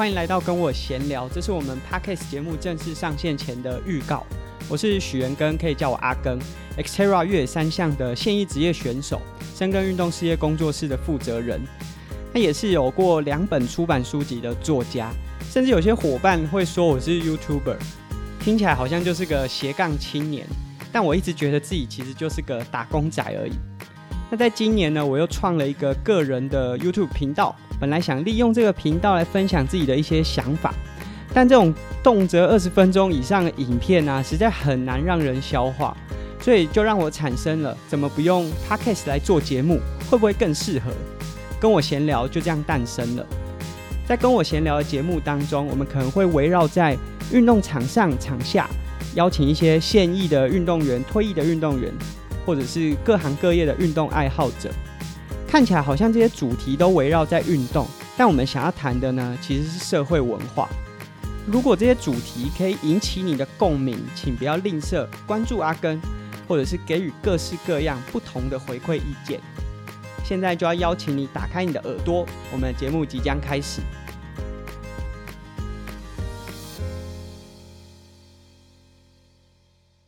欢迎来到跟我闲聊，这是我们 Podcast 节目正式上线前的预告。我是许元根，可以叫我阿根，Xterra 越野三项的现役职业选手，深耕运动事业工作室的负责人。他也是有过两本出版书籍的作家，甚至有些伙伴会说我是 YouTuber，听起来好像就是个斜杠青年，但我一直觉得自己其实就是个打工仔而已。那在今年呢，我又创了一个个人的 YouTube 频道，本来想利用这个频道来分享自己的一些想法，但这种动辄二十分钟以上的影片啊，实在很难让人消化，所以就让我产生了怎么不用 Podcast 来做节目，会不会更适合？跟我闲聊就这样诞生了。在跟我闲聊的节目当中，我们可能会围绕在运动场上、场下，邀请一些现役的运动员、退役的运动员。或者是各行各业的运动爱好者，看起来好像这些主题都围绕在运动，但我们想要谈的呢，其实是社会文化。如果这些主题可以引起你的共鸣，请不要吝啬关注阿根，或者是给予各式各样不同的回馈意见。现在就要邀请你打开你的耳朵，我们的节目即将开始。